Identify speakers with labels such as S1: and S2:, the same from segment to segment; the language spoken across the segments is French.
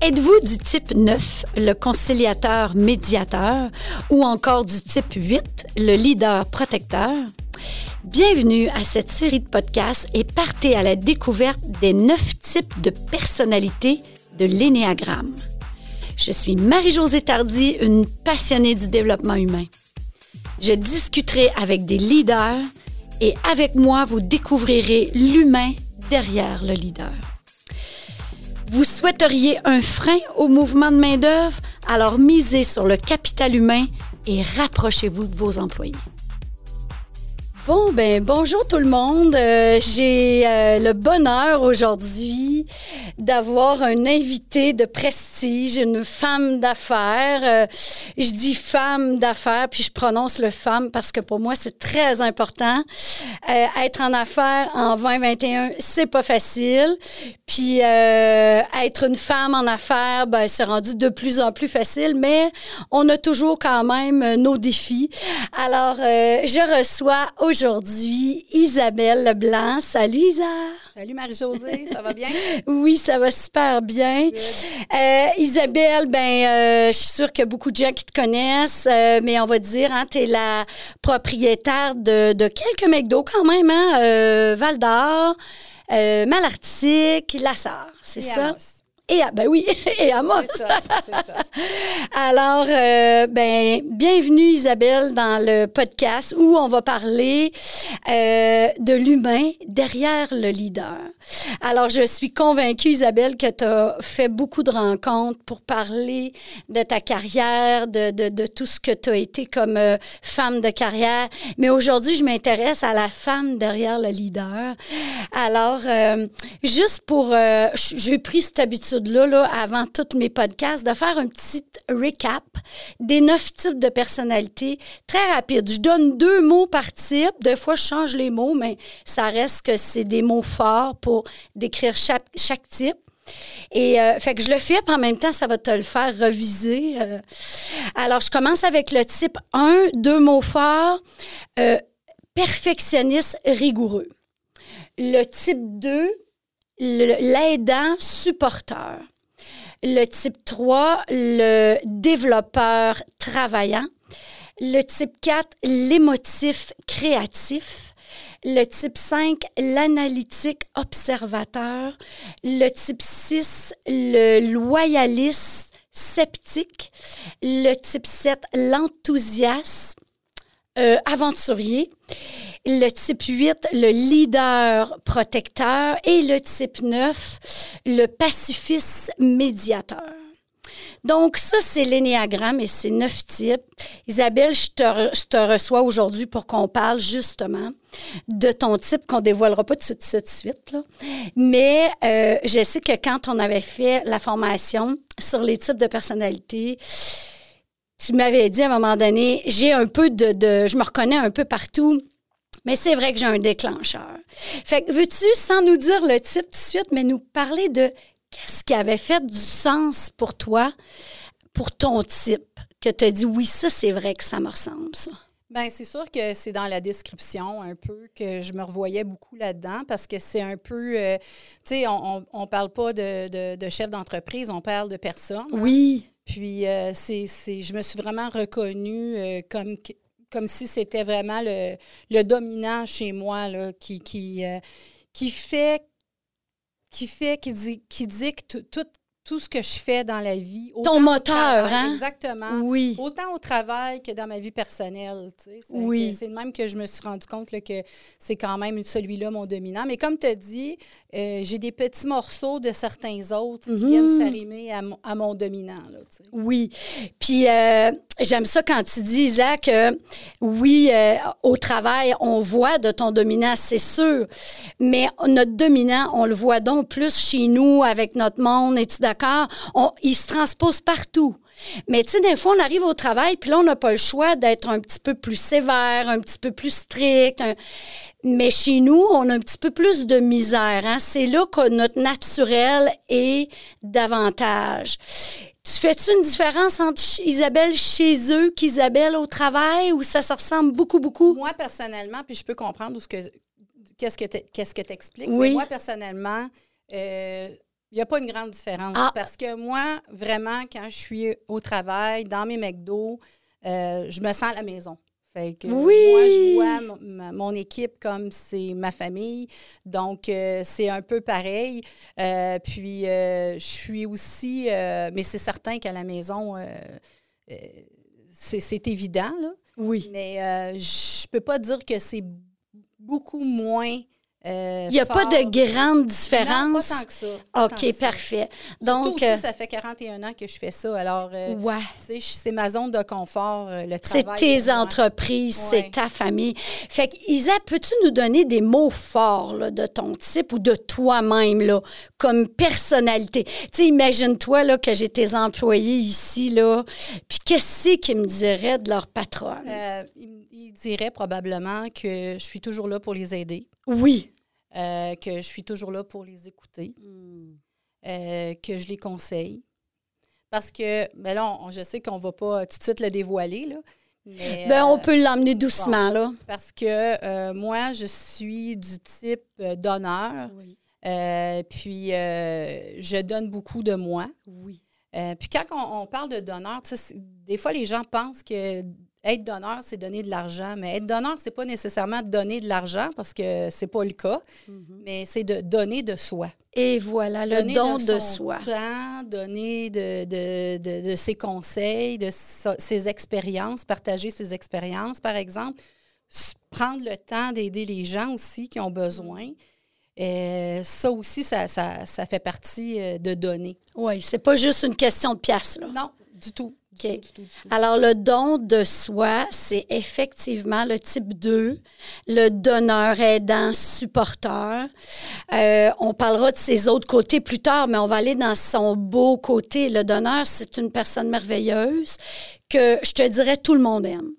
S1: Êtes-vous du type 9, le conciliateur médiateur, ou encore du type 8, le leader protecteur? Bienvenue à cette série de podcasts et partez à la découverte des neuf types de personnalités de l'énéagramme. Je suis Marie-Josée Tardy, une passionnée du développement humain. Je discuterai avec des leaders et avec moi, vous découvrirez l'humain derrière le leader. Vous souhaiteriez un frein au mouvement de main-d'œuvre? Alors misez sur le capital humain et rapprochez-vous de vos employés. Bon, ben bonjour tout le monde. Euh, j'ai euh, le bonheur aujourd'hui d'avoir un invité de prestige, une femme d'affaires. Euh, je dis femme d'affaires, puis je prononce le femme parce que pour moi, c'est très important. être en affaires en 2021, c'est pas facile. Puis être une femme en affaires, ben, c'est rendu de plus en plus facile, mais on a toujours quand même nos défis. Alors, je reçois Isabelle Leblanc. Salut Isa.
S2: Salut Marie-Josée, ça va bien?
S1: oui, ça va super bien. Euh, Isabelle, ben, euh, je suis sûre qu'il y a beaucoup de gens qui te connaissent, euh, mais on va dire, hein, tu es la propriétaire de, quelques McDo quand même, hein, Val d'Or, Malartic, Lassar, c'est ça? Et à, ben oui, et à moi. Ça, ça. Alors, euh, ben, bienvenue Isabelle dans le podcast où on va parler euh, de l'humain derrière le leader. Alors, je suis convaincue, Isabelle, que tu as fait beaucoup de rencontres pour parler de ta carrière, de, de, de tout ce que tu as été comme euh, femme de carrière. Mais aujourd'hui, je m'intéresse à la femme derrière le leader. Alors, juste pour... j'ai pris cette habitude là avant tous mes podcasts, de faire un petit recap des neuf types de personnalités très rapide. Je donne deux mots par type. Des fois, je change les mots, mais ça reste que c'est des mots forts pour décrire chaque, chaque type. Et euh, fait que je le fais, en même temps, ça va te le faire reviser. Euh. Alors, je commence avec le type 1, deux mots forts. Euh, perfectionniste rigoureux. Le type 2, l'aidant supporteur. Le type 3, le développeur travaillant. Le type 4, l'émotif créatif. Le type 5, l'analytique observateur. Le type 6, le loyaliste sceptique. Le type 7, l'enthousiasme euh, aventurier le type 8, le leader protecteur, et le type 9, le pacifiste médiateur. Donc, ça, c'est l'énéagramme et c'est neuf types. Isabelle, je te, reçois aujourd'hui pour qu'on parle justement de ton type qu'on dévoilera pas tout de suite. De suite Mais euh, je sais que quand on avait fait la formation sur les types de personnalité, tu m'avais dit à un moment donné, j'ai un peu de, de, je me reconnais un peu partout. Mais c'est vrai que j'ai un déclencheur. Fait que veux-tu, sans nous dire le type tout de suite, mais nous parler de qu'est-ce qui avait fait du sens pour toi, pour ton type, que tu as dit oui, ça, c'est vrai que ça me ressemble, ça?
S2: Bien, c'est sûr que c'est dans la description un peu que je me revoyais beaucoup là-dedans parce que c'est un peu, euh, tu sais, on, ne parle pas de, de, chef d'entreprise, on parle de personne.
S1: Oui.
S2: Puis, euh, je me suis vraiment reconnue euh, comme si c'était vraiment le, dominant chez moi euh, qui fait qui fait, qui, dit, qui dicte tout, tout ce que je fais dans la vie.
S1: Ton moteur, hein?
S2: Exactement.
S1: Oui.
S2: Autant au travail que dans ma vie personnelle. Tu sais.
S1: Oui.
S2: C'est de même que je me suis rendu compte que c'est quand même celui-là mon dominant. Mais comme tu as dit, euh, j'ai des petits morceaux de certains autres qui viennent mhm. s'arrimer à, mon dominant. Là, tu sais.
S1: Oui. Puis euh, j'aime ça quand tu dis, Isaac, oui, euh, au travail, on voit de ton dominant, c'est sûr. Mais notre dominant, on le voit donc plus chez nous, avec notre monde, et tout d'accord? il se transpose partout. Mais tu sais, des fois, on arrive au travail, puis là, on n'a pas le choix d'être un petit peu plus sévère, un petit peu plus strict. Mais chez nous, on a un petit peu plus de misère. Hein? C'est là que notre naturel est davantage. Tu fais-tu une différence entre Isabelle chez eux qu'Isabelle au travail ou ça se ressemble beaucoup, beaucoup?
S2: Moi, personnellement, puis je peux comprendre ce que, qu'est-ce que tu expliques.
S1: Oui.
S2: Moi, personnellement, euh, Il n'y a pas une grande différence.
S1: Ah.
S2: Parce que moi, vraiment, quand je suis au travail, dans mes McDo, euh, je me sens à la maison. Fait que
S1: Oui.
S2: moi, je vois mon, équipe comme c'est ma famille. Donc, euh, c'est un peu pareil. Euh, puis, je suis aussi... mais c'est certain qu'à la maison, c'est évident, là.
S1: Oui.
S2: Mais je peux pas dire que c'est beaucoup moins. Euh,
S1: Il n'y a pas de grande
S2: Non,
S1: différence.
S2: pas tant que ça.
S1: OK,
S2: que ça.
S1: parfait.
S2: Surtout
S1: Donc,
S2: aussi,
S1: euh,
S2: ça fait 41 ans que je fais ça. Alors, euh,
S1: ouais.
S2: tu sais, je- c'est ma zone de confort, euh, le
S1: C'est
S2: travail.
S1: tes
S2: pour moi.
S1: entreprises,
S2: Ouais.
S1: c'est ta famille. Fait que, Isa, peux-tu nous donner des mots forts là, de ton type ou de toi-même, là, comme personnalité? Tu sais, imagine-toi là, que j'ai tes employés ici, là, puis qu'est-ce qu'ils me diraient de leur patronne?
S2: Euh, il, il dirait probablement que je suis toujours là pour les aider,
S1: oui.
S2: Euh, que je suis toujours là pour les écouter, euh, que je les conseille. Parce que, ben là, on- je sais qu'on ne va pas tout de suite le dévoiler, là. mais,
S1: Ben, on
S2: euh,
S1: peut l'emmener doucement, là.
S2: Parce que moi, je suis du type donneur. Euh, puis, je donne beaucoup de moi.
S1: Oui.
S2: Euh, puis, quand on, on parle de donneur, des fois, les gens pensent que être donneur, c'est donner de l'argent. Mais être donneur, c'est pas nécessairement donner de l'argent parce que c'est pas le cas, mais c'est de donner de soi.
S1: Et voilà, le
S2: Donner
S1: don de,
S2: son
S1: soi.
S2: temps, donner de, de, de- de ses conseils, de ses expériences, partager ses expériences, par exemple. Prendre le temps d'aider les gens aussi qui ont besoin. Euh, ça aussi, ça, ça, ça fait partie euh, de donner.
S1: Oui, c'est pas juste une question de pièces, là.
S2: Non, du tout. Du
S1: OK.
S2: tout, du tout, du tout.
S1: Alors, le don de soi, c'est effectivement le type 2, le donneur, aidant, supporteur. Euh, on parlera de ses autres côtés plus tard, mais on va aller dans son beau côté. Le donneur, c'est une personne merveilleuse que je te dirais tout le monde aime.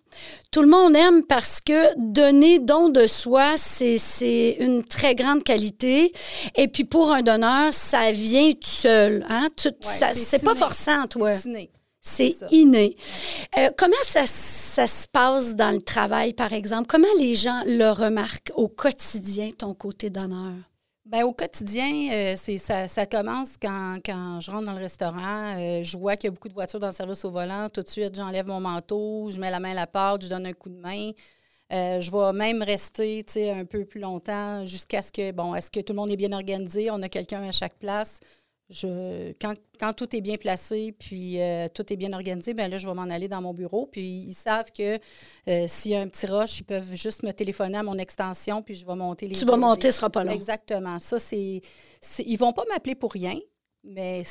S1: Tout le monde aime parce que donner don de soi, c'est c'est une très grande qualité. Et puis pour un donneur, ça vient tout seul. Hein?
S2: Ouais, c'est
S1: pas forçant, toi.
S2: C'est.
S1: C'est inné. Euh, comment ça, ça se passe dans le travail, par exemple? Comment les gens le remarquent au quotidien, ton côté d'honneur?
S2: Ben, au quotidien, euh, c'est ça, ça commence quand, quand je rentre dans le restaurant. euh, je vois qu'il y a beaucoup de voitures dans le service au volant. Tout de suite, j'enlève mon manteau, je mets la main à la pâte, je donne un coup de main. Euh, je vais même rester un peu plus longtemps jusqu'à ce que, bon, est-ce que tout le monde est bien organisé? On a quelqu'un à chaque place. Je, quand, quand tout est bien placé, puis euh, tout est bien organisé, ben là, je vais m'en aller dans mon bureau. Puis ils savent que euh, s'il y a un petit rush, ils peuvent juste me téléphoner à mon extension, puis je vais monter les
S1: Tu vas monter, ce sera pas long.
S2: Exactement. Ça, c'est. Ils vont pas m'appeler pour rien, mais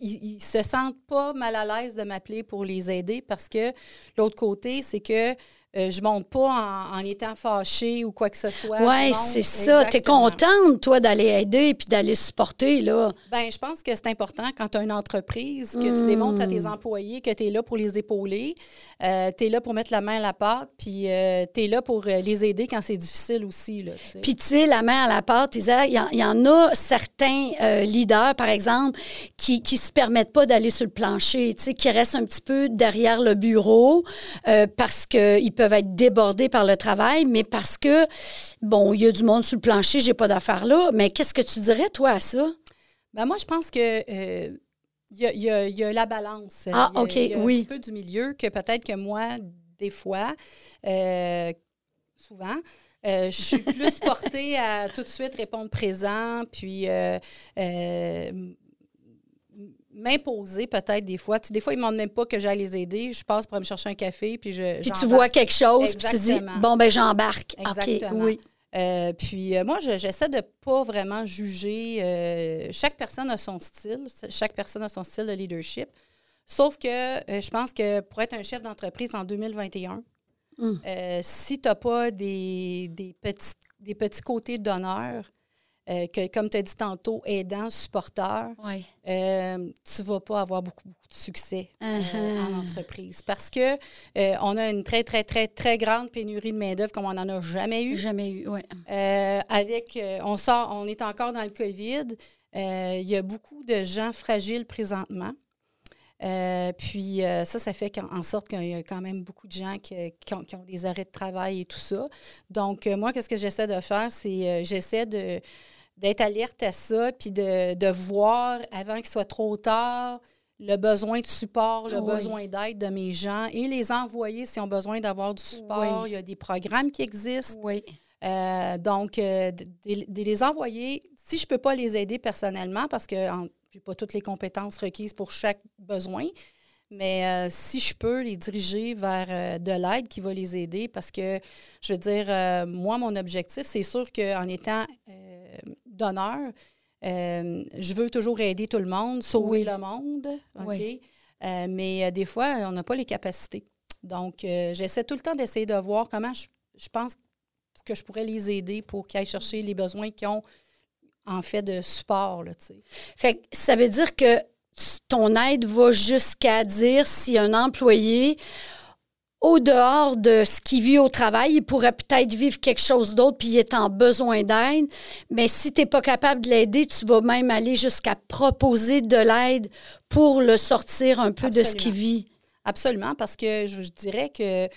S2: ils, ils se sentent pas mal à l'aise de m'appeler pour les aider parce que l'autre côté, c'est que euh, je monte pas en, en étant fâchée ou quoi que ce soit.
S1: Oui, c'est ça. Tu es contente, toi, d'aller aider puis d'aller supporter, là?
S2: Ben, je pense que c'est important quand tu as une entreprise, que tu démontres à tes
S1: Hmm.
S2: employés que tu es là pour les épauler, tu es là pour mettre la main à la pâte, puis tu es là pour euh, les aider quand c'est difficile aussi. Là.
S1: Puis, tu sais, la main à la pâte, il y, en- il y en a certains euh, leaders, par exemple, qui ne se permettent pas d'aller sur le plancher, tu sais, qui restent un petit peu derrière le bureau euh, parce qu'ils peuvent être débordés par le travail, mais parce que, bon, il y a du monde sur le plancher, j'ai pas d'affaires là. Mais qu'est-ce que tu dirais, toi, à ça?
S2: Ben, moi, je pense que euh, il y, a, il y a- il y a la balance.
S1: Ah,
S2: Il y a-
S1: OK,
S2: il y a
S1: oui.
S2: Un petit peu du milieu que peut-être que moi, des fois, euh, souvent, euh, je suis plus portée à tout de suite répondre présent, puis euh, euh, m'imposer peut-être des fois. Tu sais, des fois, ils ne demandent même pas que j'aille les aider. Je passe pour aller me chercher un café, puis je
S1: Puis tu vois quelque chose, puis tu dis, bon, ben j'embarque.
S2: Exactement.
S1: OK, oui.
S2: Euh, puis euh, moi, je- j'essaie de pas vraiment juger. euh, chaque personne a son style. Chaque personne a son style de leadership. Sauf que euh, je pense que pour être un chef d'entreprise en 2021,
S1: Mm.
S2: euh, si tu n'as pas des, des, petits, des petits côtés d'honneur, euh, que, comme tu as dit tantôt, aidant, supporteur,
S1: Ouais.
S2: euh, tu vas pas avoir beaucoup, beaucoup de succès euh,
S1: Uh-huh.
S2: en entreprise. Parce que on a une très, très, très, très grande pénurie de main-d'œuvre comme on n'en a jamais eu.
S1: Jamais eu, oui.
S2: Avec, on sort, on est encore dans le COVID. Il y a beaucoup de gens fragiles présentement. Euh, puis euh, ça, ça fait en sorte qu'il y a quand même beaucoup de gens qui, qui ont, qui ont des arrêts de travail et tout ça. Donc, euh, moi, qu'est-ce que j'essaie de faire? C'est j'essaie de, d'être alerte à ça, puis de, de voir avant qu'il soit trop tard le besoin de support, le
S1: Oui.
S2: besoin d'aide de mes gens et les envoyer s'ils ont besoin d'avoir du support.
S1: Oui.
S2: Il y a des programmes qui existent.
S1: Oui.
S2: Euh, donc, euh, de, de- les envoyer, si je ne peux pas les aider personnellement, parce que je n'ai pas toutes les compétences requises pour chaque besoin, mais euh, si je peux les diriger vers euh, de l'aide qui va les aider, parce que, je veux dire, euh, moi, mon objectif, c'est sûr qu'en étant donneur, je veux toujours aider tout le monde, sauver
S1: Oui.
S2: le monde, OK?
S1: Oui.
S2: Mais des fois, on n'a pas les capacités. Donc, j'essaie tout le temps d'essayer de voir comment je, je pense que je pourrais les aider pour qu'ils aillent chercher les besoins qu'ils ont en fait de support. Là, tu sais.
S1: Fait que ça veut dire que ton aide va jusqu'à dire si un employé, au dehors de ce qu'il vit au travail, il pourrait peut-être vivre quelque chose d'autre puis il est en besoin d'aide. Mais si tu n'es pas capable de l'aider, tu vas même aller jusqu'à proposer de l'aide pour le sortir un peu de ce qu'il vit.
S2: Absolument, parce que je, je dirais que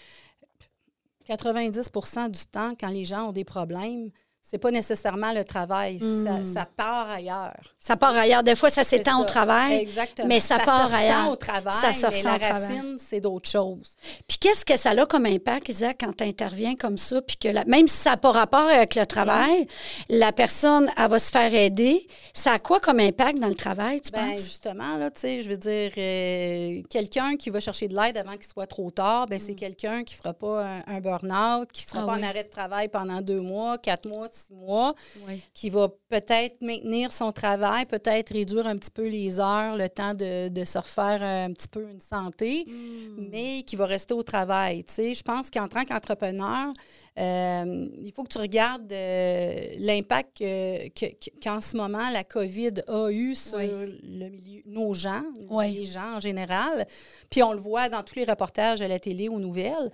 S2: 90% du temps, quand les gens ont des problèmes, c'est pas nécessairement le travail, ça, ça part ailleurs.
S1: Ça part ailleurs. Des fois, ça s'étend au
S2: ça.
S1: travail.
S2: Exactement.
S1: mais ça
S2: se
S1: part ailleurs.
S2: au travail,
S1: Ça se
S2: mais
S1: ressent
S2: la
S1: au travail.
S2: racine, c'est d'autres choses.
S1: Puis qu'est-ce que ça a comme impact, Isaac, quand tu interviens comme ça, puis que la- même si ça n'a pas rapport avec le travail, la personne, elle va se faire aider. Ça a quoi comme impact dans le travail, tu
S2: Ben,
S1: penses?
S2: justement, là, tu sais, je veux dire, euh, quelqu'un qui va chercher de l'aide avant qu'il soit trop tard, ben, c'est quelqu'un qui ne fera pas un, un burn-out, qui ne sera.
S1: Ah
S2: pas
S1: oui.
S2: en arrêt de travail pendant deux mois, quatre mois, six mois,
S1: Oui.
S2: qui va peut-être maintenir son travail, peut-être réduire un petit peu les heures, le temps de, de se refaire un petit peu une santé,
S1: Mm.
S2: mais qui va rester au travail. Tu sais, je pense qu'en tant qu'entrepreneur, euh, il faut que tu regardes euh, l'impact que- que- qu'en ce moment la COVID a eu sur
S1: Oui.
S2: le milieu, nos gens,
S1: Oui.
S2: les gens en général. Puis on le voit dans tous les reportages à la télé, aux nouvelles.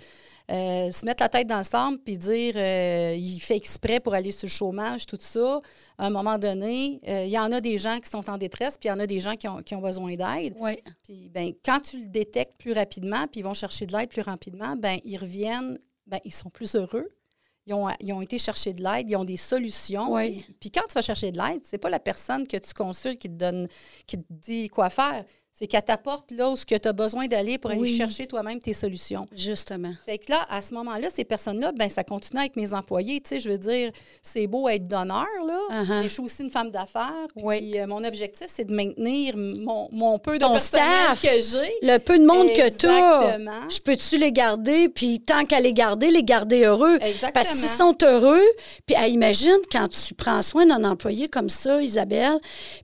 S2: Euh, se mettre la tête dans le sable puis dire euh, il fait exprès pour aller sur le chômage, tout ça. À un moment donné, euh, il y en a des gens qui sont en détresse, puis il y en a des gens qui ont, qui ont besoin d'aide.
S1: Oui.
S2: Puis ben, quand tu le détectes plus rapidement, puis ils vont chercher de l'aide plus rapidement, ben, ils reviennent, ben, ils sont plus heureux. Ils ont, ils ont été chercher de l'aide, ils ont des solutions.
S1: Oui.
S2: Puis quand tu vas chercher de l'aide, c'est pas la personne que tu consultes qui te donne, qui te dit quoi faire. C'est qu'elle t'apporte là où tu as besoin d'aller pour aller
S1: Oui.
S2: chercher toi-même tes solutions.
S1: Justement.
S2: Fait que là, à ce moment-là, ces personnes-là, ben ça continue avec mes employés. Tu sais, je veux dire, c'est beau être donneur, là,
S1: Uh-huh.
S2: mais je suis aussi une femme d'affaires. Puis
S1: Oui.
S2: euh, mon objectif, c'est de maintenir mon, mon peu de
S1: Ton staff.
S2: que j'ai.
S1: Le peu de monde que tu as,
S2: Exactement.
S1: je peux-tu les garder, puis tant qu'à les garder, les garder heureux?
S2: Exactement.
S1: Parce qu'ils sont heureux, puis ah, imagine quand tu prends soin d'un employé comme ça, Isabelle,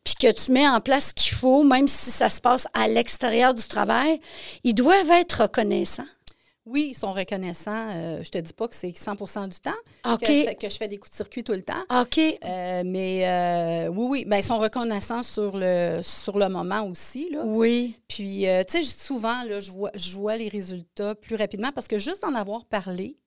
S1: puis que tu mets en place ce qu'il faut, même si ça se passe à l'extérieur du travail, ils doivent être reconnaissants.
S2: Oui, ils sont reconnaissants. Euh, je te dis pas que c'est 100% du temps
S1: OK.
S2: que, que je fais des coups de circuit tout le temps.
S1: OK.
S2: Euh, mais euh, oui, oui, ben, ils sont reconnaissants sur le, sur le moment aussi. Là.
S1: Oui.
S2: Puis, euh, tu sais, souvent, là, je, vois, je vois les résultats plus rapidement parce que juste d'en avoir parlé,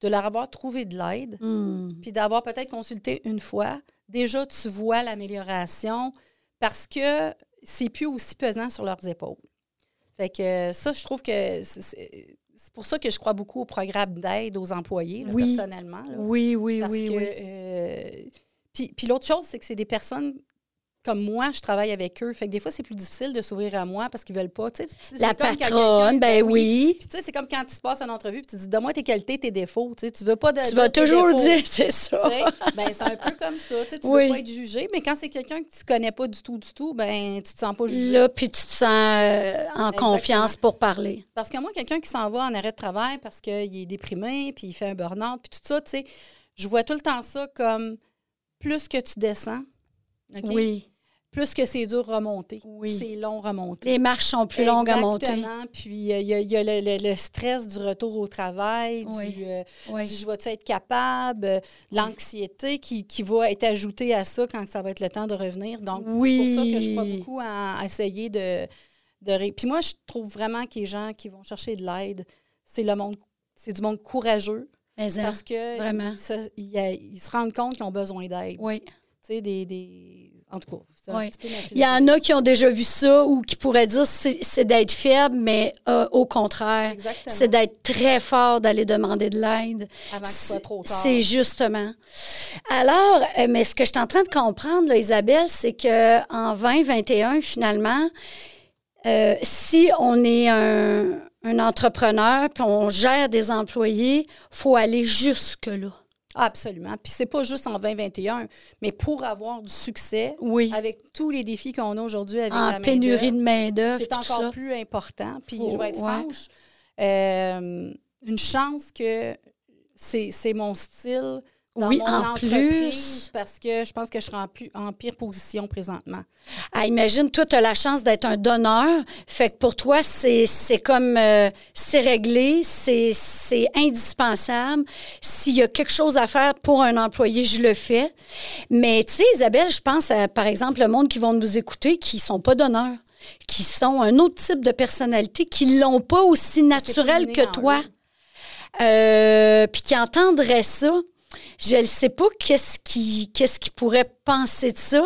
S2: de leur avoir trouvé de l'aide,
S1: Hmm.
S2: puis d'avoir peut-être consulté une fois, déjà, tu vois l'amélioration parce que c'est plus aussi pesant sur leurs épaules. Fait que euh, ça, je trouve que c'est- pour ça que je crois beaucoup au programme d'aide aux employés, là,
S1: Oui.
S2: personnellement. là.
S1: Oui, oui,
S2: Parce
S1: oui,
S2: que,
S1: oui.
S2: euh, puis, puis l'autre chose, c'est que c'est des personnes comme moi, je travaille avec eux. Fait que des fois, c'est plus difficile de s'ouvrir à moi parce qu'ils veulent pas. Tu sais, c'est
S1: La
S2: comme
S1: patronne, ben oui.
S2: Sais, c'est comme quand tu passes en entrevue puis tu dis Donne-moi tes qualités, tes défauts. Tu veux pas de.
S1: Tu vas toujours
S2: défauts.
S1: dire, c'est ça.
S2: Ben, c'est un peu comme ça. Tu
S1: Oui.
S2: veux pas être jugé, mais quand c'est quelqu'un que tu connais pas du tout, du tout, ben tu te sens pas jugé.
S1: Là, puis tu te sens euh, en
S2: Exactement.
S1: confiance pour parler.
S2: Parce que moi, quelqu'un qui s'en va en arrêt de travail parce qu'il est déprimé, puis il fait un burn-out, puis tout ça, tu sais, je vois tout le temps ça comme plus que tu descends?
S1: Oui.
S2: Plus que c'est dur remonter.
S1: Oui.
S2: C'est long remonter.
S1: Les marches sont plus longues à monter.
S2: Exactement. Puis euh, il y a, il y a le, le- le stress du retour au travail,
S1: Oui.
S2: du, euh,
S1: Oui.
S2: du je vais-tu être capable, euh, l'anxiété qui, qui va être ajoutée à ça quand ça va être le temps de revenir. Donc,
S1: Oui.
S2: c'est pour ça que je crois beaucoup à, à essayer de, de... ré- Puis moi, je trouve vraiment que les gens qui vont chercher de l'aide, c'est le monde, c'est du monde courageux
S1: Mais, hein,
S2: parce que
S1: vraiment.
S2: ils se, ils- ils se rendent compte qu'ils ont besoin d'aide.
S1: Oui.
S2: Tu sais, des, des- en tout cas,
S1: Ouais. Il y en a qui ont déjà vu ça ou qui pourraient dire c'est d'être faible, mais euh, au contraire, c'est d'être très fort d'aller demander de l'aide.
S2: Avant que ce soit trop tard.
S1: C'est justement. Alors, euh, mais ce que je suis en train de comprendre, là, Isabelle, c'est que en 2021, finalement, euh, si on est un, un entrepreneur puis on gère des employés, faut aller
S2: Absolument. Puis c'est pas juste en 2021, mais pour avoir du succès,
S1: Oui.
S2: avec tous les défis qu'on a aujourd'hui avec
S1: En
S2: la
S1: pénurie de main-d'œuvre.
S2: c'est
S1: tout
S2: encore
S1: ça.
S2: plus important. Puis
S1: Faut-
S2: je vais être
S1: ouais.
S2: franche, euh, une chance que c'est c'est mon style dans
S1: Oui,
S2: mon
S1: en
S2: entreprise
S1: plus.
S2: parce que je pense que je serai en, plus, en pire position présentement.
S1: Ah, imagine, toi, tu as la chance d'être un donneur. Fait que pour toi, c'est comme. euh, c'est réglé, c'est indispensable. S'il y a quelque chose à faire pour un employé, je le fais. Mais, tu sais, Isabelle, je pense, à, par exemple, le monde qui vont nous écouter qui sont pas donneurs, qui sont un autre type de personnalité, qui l'ont pas aussi naturel que toi. Euh, puis qui entendraient ça. Je ne sais pas qu'est-ce qui, qu'est-ce qui pourrait penser de ça.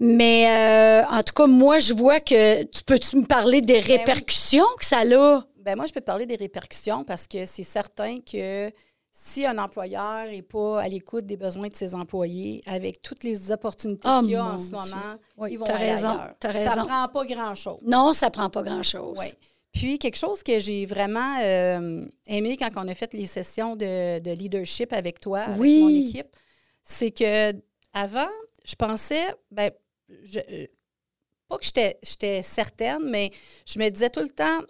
S1: Mais euh, en tout cas, moi, je vois que tu peux-tu me parler des
S2: Ben oui.
S1: répercussions que ça a?
S2: Ben moi, je peux parler des répercussions parce que c'est certain que si un employeur n'est pas à l'écoute des besoins de ses employés, avec toutes les opportunités
S1: Oh,
S2: qu'il y a en ce
S1: Dieu.
S2: moment,
S1: Oui,
S2: ils vont
S1: t'as
S2: aller
S1: raison,
S2: ailleurs.
S1: t'as
S2: Ça
S1: raison.
S2: prend pas grand-chose.
S1: Non, ça prend pas grand-chose.
S2: Oui. Puis, quelque chose que j'ai vraiment euh, aimé quand on a fait les sessions de, de leadership avec toi, avec
S1: Oui.
S2: mon équipe, c'est que avant, je pensais, ben, je, euh, pas que j'étais- j'étais certaine, mais je me disais tout le temps,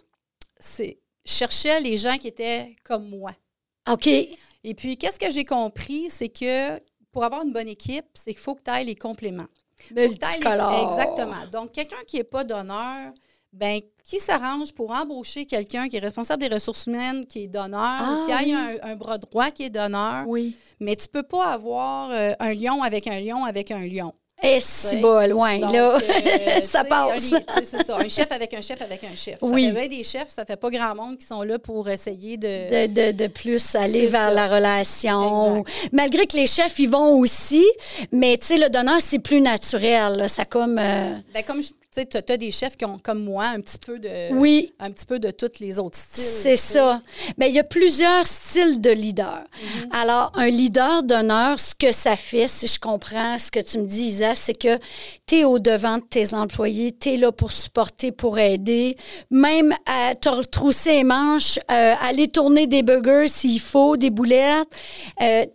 S2: c'est, cherchais les gens qui étaient comme moi.
S1: OK.
S2: Et puis, qu'est-ce que j'ai compris, c'est que pour avoir une bonne équipe, c'est qu'il faut que tu ailles les compléments. Les-
S1: Multicolore.
S2: Exactement. Donc, quelqu'un qui n'est pas donneur, ben, qui s'arrange pour embaucher quelqu'un qui est responsable des ressources humaines, qui est donneur,
S1: Ah,
S2: qui a un, un bras droit qui est donneur,
S1: Oui.
S2: mais tu peux pas avoir euh, un lion avec un lion avec un lion.
S1: Et si bas, loin,
S2: Donc,
S1: là.
S2: euh,
S1: ça passe.
S2: C'est ça. Un chef avec un chef avec un chef.
S1: Oui.
S2: Ça fait bien des chefs, ça fait pas grand monde qui sont là pour essayer de.
S1: de, de, de plus aller vers
S2: ça.
S1: la relation. Malgré que les chefs y vont aussi, mais tu sais, le donneur, c'est plus naturel. là. Ça comme. euh,
S2: Ben, comme je- tu sais, as des chefs qui ont, comme moi, un petit peu de.
S1: oui.
S2: Un petit peu de tous les autres styles.
S1: C'est ça. Mais il y a plusieurs styles de leader.
S2: Mm-hmm.
S1: Alors, un leader d'honneur, ce que ça fait, si je comprends ce que tu me dis, Isa, c'est que tu es au-devant de tes employés, tu es là pour supporter, pour aider, même à te retrousser les manches, euh, aller tourner des burgers s'il faut, des boulettes.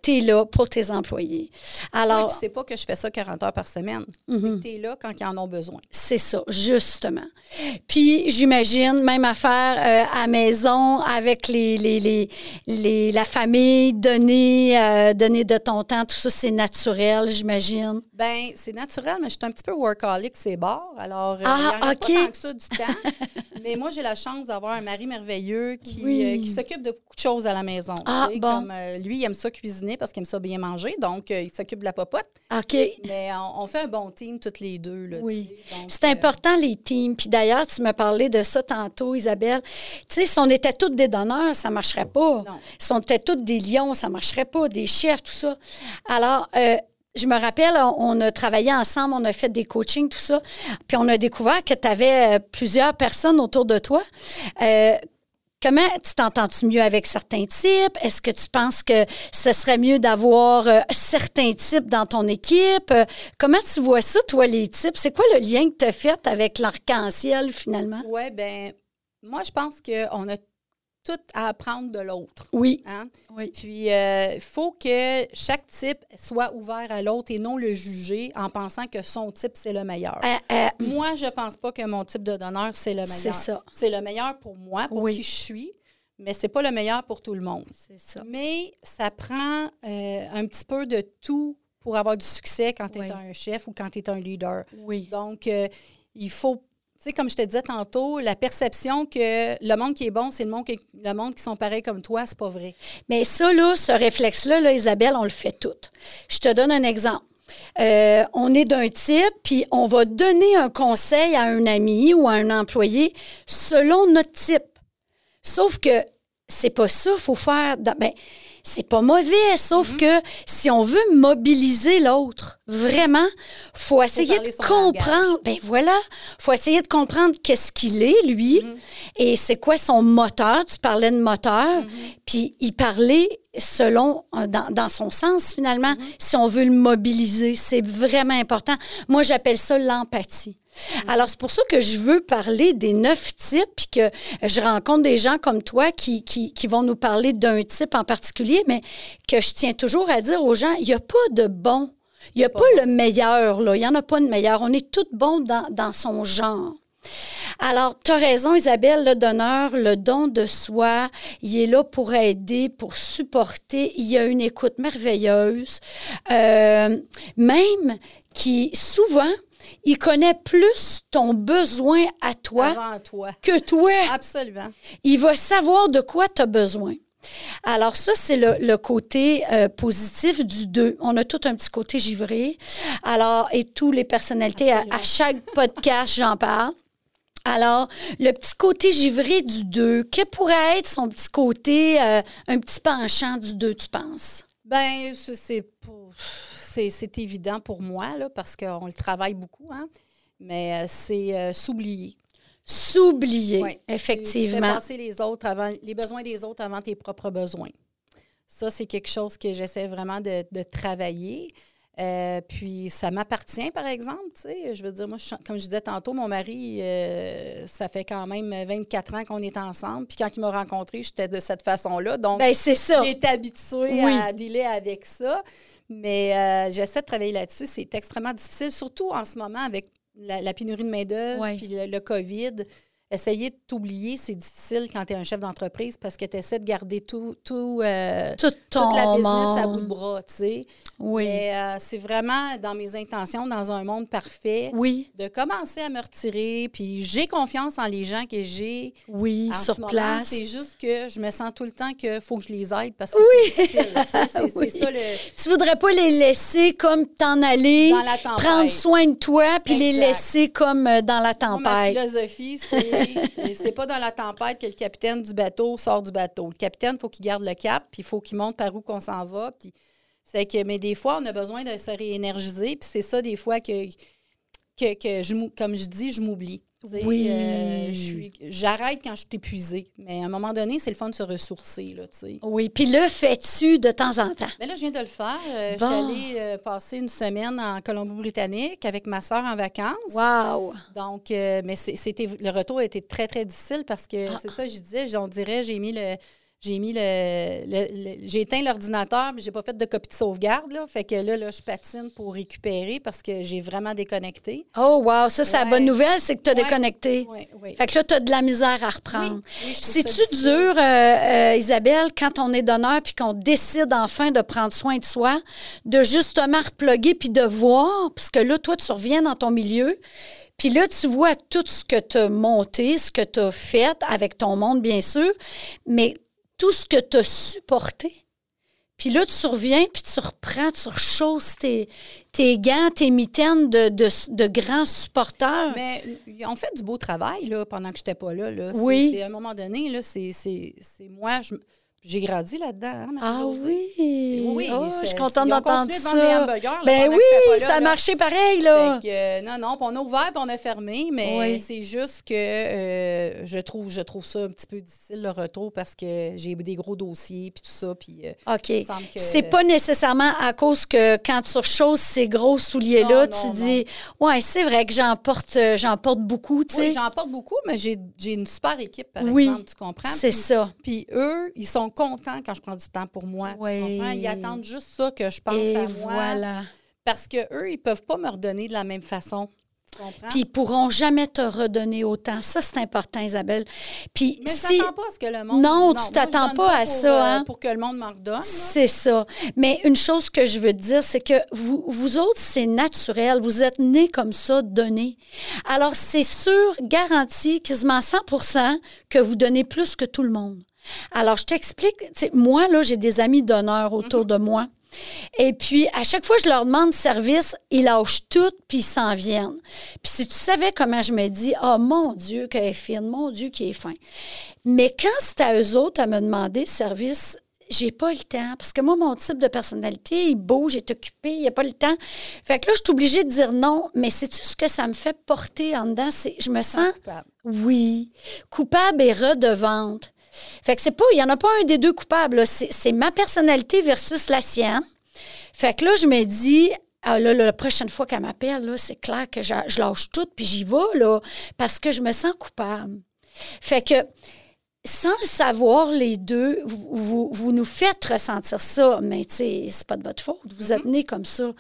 S1: tu es là pour tes employés. Alors,
S2: c'est pas que je fais ça 40 heures par semaine.
S1: Mhm.
S2: Tu es là quand ils en ont besoin.
S1: C'est ça, justement. Puis, j'imagine, même affaire euh, à maison, avec les, les, les, les- la famille, donner, euh, donner de ton temps, tout ça, c'est naturel, j'imagine.
S2: Ben, c'est naturel, mais je suis un petit peu workaholic, c'est barre. Alors, euh,
S1: Ah,
S2: il en reste
S1: OK.
S2: pas tant que ça du temps. mais moi, j'ai la chance d'avoir un mari merveilleux qui,
S1: Oui.
S2: euh, qui s'occupe de beaucoup de choses à la maison.
S1: Ah,
S2: tu sais,
S1: bon.
S2: Comme, lui, il aime ça cuisiner parce qu'il aime ça bien manger. Donc, il s'occupe de la popote.
S1: OK.
S2: Mais on, on fait un bon team toutes les deux. Là,
S1: Oui.
S2: tu sais. Donc,
S1: C'est important, les teams. Puis d'ailleurs, tu me parlais de ça tantôt, Isabelle. Tu sais, si on était toutes des donneurs, ça marcherait pas.
S2: Non.
S1: Si on était toutes des lions, ça marcherait pas, des chefs, tout ça. Alors, euh, je me rappelle, on on a travaillé ensemble, on a fait des coachings, tout ça. Puis on a découvert que tu avais plusieurs personnes autour de toi. Euh, Comment tu t'entends-tu mieux avec certains types? Est-ce que tu penses que ce serait mieux d'avoir euh, certains types dans ton équipe? Euh, comment tu vois ça, toi, les types? C'est quoi le lien que tu as fait avec l'arc-en-ciel, finalement?
S2: Ouais, ben, moi, je pense qu'on a tout à apprendre de l'autre.
S1: Oui.
S2: Hein?
S1: Oui.
S2: Puis, il faut que chaque type soit ouvert à l'autre et non le juger en pensant que son type, c'est le meilleur.
S1: Euh, euh,
S2: Moi, je pense pas que mon type de donneur, c'est le meilleur.
S1: C'est ça.
S2: C'est le meilleur pour moi, pour
S1: Oui.
S2: qui je suis, mais c'est pas le meilleur pour tout le monde.
S1: c'est ça.
S2: Mais ça prend euh, un petit peu de tout pour avoir du succès quand tu es
S1: Oui.
S2: un chef ou quand tu es un leader.
S1: Oui.
S2: Donc, euh, il faut, sais, comme je te disais tantôt, la perception que le monde qui est bon, c'est le monde qui, le monde qui sont pareils comme toi, c'est pas vrai.
S1: Mais ça, là, ce réflexe-là, là, Isabelle, on le fait tout. Je te donne un exemple. Euh, on est d'un type, puis on va donner un conseil à un ami ou à un employé selon notre type. Sauf que c'est pas ça, faut faire. ben, c'est pas mauvais, sauf que si on veut mobiliser l'autre, vraiment, faut essayer de comprendre. Ben voilà, faut essayer de comprendre qu'est-ce qu'il est lui et c'est quoi son moteur. Tu parlais de moteur, puis il parlait selon, euh, dans, dans son sens finalement, si on veut le mobiliser. C'est vraiment important. Moi, j'appelle ça l'empathie. Alors, c'est pour ça que je veux parler des neuf types, puis que je rencontre des gens comme toi qui, qui, qui vont nous parler d'un type en particulier, mais que je tiens toujours à dire aux gens, il n'y a pas de bon. Il n'y a pas, le meilleur, là. Il n'y en a pas de meilleur. On est tous bons dans, dans son genre. Alors, tu as raison, Isabelle, le donneur, le don de soi, il est là pour aider, pour supporter. Il y a une écoute merveilleuse. Euh, même qui, souvent, il connaît plus ton besoin à toi,
S2: toi.
S1: que toi.
S2: Absolument.
S1: Il va savoir de quoi tu as besoin. Alors ça, c'est le, côté euh, positif du 2. On a tout un petit côté givré. Alors, et tous les personnalités, à, chaque podcast, j'en parle. Alors, le petit côté givré du 2, que pourrait être son petit côté, euh, un petit penchant du 2, tu penses?
S2: Ben, c'est pour c'est évident pour moi, là, parce qu'on le travaille beaucoup, hein, mais euh, c'est euh, s'oublier.
S1: S'oublier, effectivement. Tu,
S2: les, autres avant, les besoins des autres avant tes propres besoins. Ça, c'est quelque chose que j'essaie vraiment de, de travailler. Euh, puis ça m'appartient, par exemple. Je veux dire, moi, comme je disais tantôt, mon mari, euh, ça fait quand même 24 ans qu'on est ensemble. Puis quand il m'a rencontré, j'étais de cette façon-là. Donc,
S1: ben, c'est ça.
S2: il est habitué à dealer avec ça. Mais euh, j'essaie de travailler là-dessus. C'est extrêmement difficile, surtout en ce moment avec la, pénurie de main-d'œuvre puis le, le, COVID essayer de t'oublier, c'est difficile quand tu es un chef d'entreprise parce que tu essaies de garder tout, tout,
S1: euh, toute la
S2: business à bout de bras, tu sais. Oui. Mais euh, c'est vraiment dans mes intentions, dans un monde parfait,
S1: oui.
S2: de commencer à me retirer. Puis j'ai confiance en les gens que j'ai.
S1: Oui, sur place.
S2: C'est juste que je me sens tout le temps qu'il faut que je les aide parce que c'est difficile. c'est ça le...
S1: Tu voudrais pas les laisser comme t'en aller, prendre soin de toi, puis les laisser comme euh, dans la tempête. ma
S2: philosophie, c'est c'est pas dans la tempête que le capitaine du bateau sort du bateau. Le capitaine, il faut qu'il garde le cap, puis il faut qu'il monte par où qu'on s'en va. C'est que, mais des fois, on a besoin de se réénergiser, puis c'est ça, des fois, que, que, que comme je dis, je m'oublie.
S1: Oui.
S2: Euh, j'arrête quand je suis épuisée. Mais à un moment donné, c'est le fun de se ressourcer. Là,
S1: oui. Puis le fais-tu de temps en temps?
S2: Mais là, je viens de le faire. Euh, je suis allée euh, passer une semaine en Colombie-Britannique avec ma soeur en vacances.
S1: Wow!
S2: Donc, mais c'était le retour a été très, très difficile parce que ah. c'est ça, je disais, on dirait, j'ai mis le j'ai mis le, j'ai éteint l'ordinateur, mais j'ai pas fait de copie de sauvegarde. Là. Fait que là, là, je patine pour récupérer parce que j'ai vraiment déconnecté.
S1: Oh, wow! Ça, c'est la bonne nouvelle, c'est que tu as déconnecté. Oui, oui. Fait que là, tu as de la misère à reprendre. C'est-tu dur, euh, euh, Isabelle, quand on est donneur puis qu'on décide enfin de prendre soin de soi, de justement reploguer puis de voir, parce que là, toi, tu reviens dans ton milieu. Puis là, tu vois tout ce que tu as monté, ce que tu as fait avec ton monde, bien sûr, mais tout ce que tu as supporté. Puis là, tu reviens, puis tu reprends, tu rechausses tes, tes gants, tes mitaines de, de, de, grands supporters.
S2: Mais ils ont fait du beau travail là, pendant que je n'étais pas là. là.
S1: Oui.
S2: à un moment donné, là, c'est, moi, je, j'ai grandi là-dedans. Hein,
S1: ah oui!
S2: Oui,
S1: oh, je suis contente d'entendre ça.
S2: Des hamburgers,
S1: ben oui, ça a marché pareil. Là.
S2: Euh, non, non, on a ouvert et on a fermé, mais c'est juste que euh, je, trouve, je trouve ça un petit peu difficile le retour parce que j'ai des gros dossiers puis tout ça. Puis,
S1: euh, OK. C'est pas nécessairement à cause que quand tu rechausses ces gros souliers-là, tu dis Ouais, c'est vrai que j'en porte, j'en porte beaucoup.
S2: Oui, j'en porte beaucoup, mais j'ai une super équipe, par exemple, tu comprends?
S1: C'est ça.
S2: Puis eux, ils sont contents quand je prends du temps pour moi. Oui. Ils attendent juste ça que je pense à moi. Voilà. Parce qu'eux, ils ne peuvent pas me redonner de la même façon.
S1: Puis ils pourront jamais te redonner autant. Ça, c'est important, Isabelle. Puis
S2: Mais
S1: si...
S2: t'attends pas à ce que le monde...
S1: Non, non tu t'attends pas, à ça. Euh, hein?
S2: Pour que le monde m'en redonne.
S1: C'est ça. Mais une chose que je veux te dire, c'est que vous, vous autres, c'est naturel. Vous êtes nés comme ça, donnés. Alors, c'est sûr, garanti, quasiment 100 que vous donnez plus que tout le monde. Alors, je t'explique. Moi, là, j'ai des amis d'honneur autour de moi. Et puis, à chaque fois que je leur demande service, ils lâchent tout, puis ils s'en viennent. Puis si tu savais comment je me dis, oh mon Dieu, qu'elle est fine, mon Dieu, qui est fin. Mais quand c'est à eux autres à me demander service, j'ai pas le temps. Parce que moi, mon type de personnalité, il bouge, il est occupé, il a pas le temps. Fait que là, je suis obligée de dire non. Mais sais-tu ce que ça me fait porter en dedans? C'est, je me sens.
S2: Coupable.
S1: Oui. Coupable et redevante. Fait que c'est pas, il y en a pas un des deux coupables. C'est, ma personnalité versus la sienne. Fait que là, je me dis, ah, là, là, la prochaine fois qu'elle m'appelle, là, c'est clair que je, je lâche tout puis j'y vais, là, parce que je me sens coupable. Fait que, sans le savoir, les deux, vous, vous, vous nous faites ressentir ça, mais tu sais, c'est pas de votre faute. Vous êtes nés comme ça.